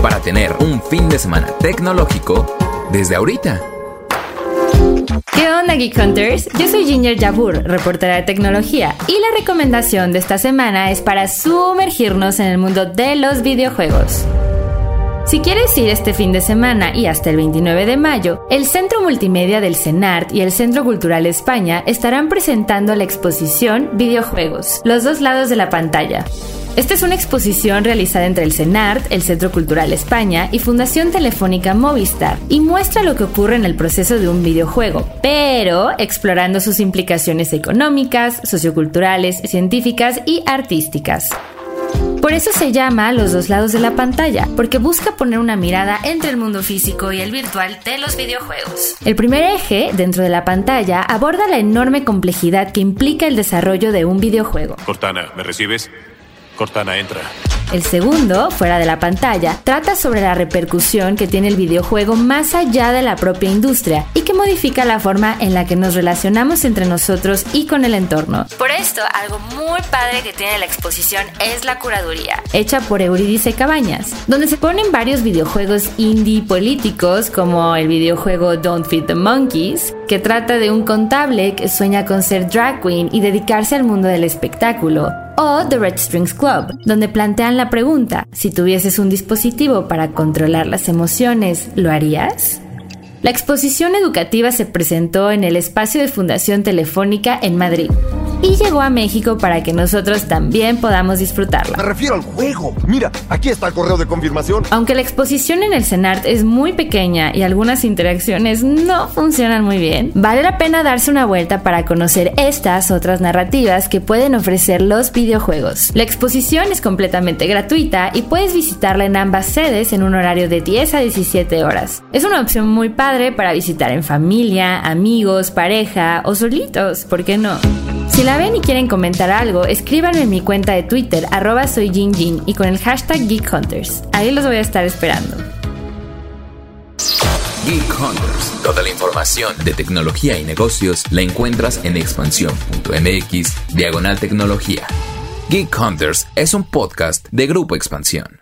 para tener un fin de semana tecnológico desde ahorita. ¿Qué onda, Geek Hunters? Yo soy Ginger Jabur, reportera de tecnología, y la recomendación de esta semana es para sumergirnos en el mundo de los videojuegos. Si quieres ir este fin de semana y hasta el 29 de mayo, el Centro Multimedia del CENART y el Centro Cultural España estarán presentando la exposición Videojuegos, los dos lados de la pantalla. Esta es una exposición realizada entre el CENART, el Centro Cultural España y Fundación Telefónica Movistar y muestra lo que ocurre en el proceso de un videojuego, pero explorando sus implicaciones económicas, socioculturales, científicas y artísticas. Por eso se llama Los dos lados de la pantalla, porque busca poner una mirada entre el mundo físico y el virtual de los videojuegos. El primer eje, dentro de la pantalla, aborda la enorme complejidad que implica el desarrollo de un videojuego. Cortana, ¿me recibes? Cortana, entra. El segundo, fuera de la pantalla, trata sobre la repercusión que tiene el videojuego más allá de la propia industria y que modifica la forma en la que nos relacionamos entre nosotros y con el entorno. Por esto, algo muy padre que tiene la exposición es la curaduría, hecha por Eurídice Cabañas, donde se ponen varios videojuegos indie políticos como el videojuego Don't Feed the Monkeys, que trata de un contable que sueña con ser drag queen y dedicarse al mundo del espectáculo, o The Red Strings Club, donde plantean la pregunta, si tuvieses un dispositivo para controlar las emociones, ¿lo harías? La exposición educativa se presentó en el espacio de Fundación Telefónica en Madrid y llegó a México para que nosotros también podamos disfrutarla. Me refiero al juego. Mira, aquí está el correo de confirmación. Aunque la exposición en el CENART es muy pequeña y algunas interacciones no funcionan muy bien, vale la pena darse una vuelta para conocer estas otras narrativas que pueden ofrecer los videojuegos. La exposición es completamente gratuita y puedes visitarla en ambas sedes en un horario de 10 a 17 horas. Es una opción muy padre para visitar en familia, amigos, pareja o solitos, ¿por qué no? Si la ven y quieren comentar algo, escríbanme en mi cuenta de Twitter, arroba soy Jin y con el hashtag Geek Hunters. Ahí los voy a estar esperando. Geek Hunters. Toda la información de tecnología y negocios la encuentras en expansión.mx, diagonal tecnología. Geek Hunters es un podcast de Grupo Expansión.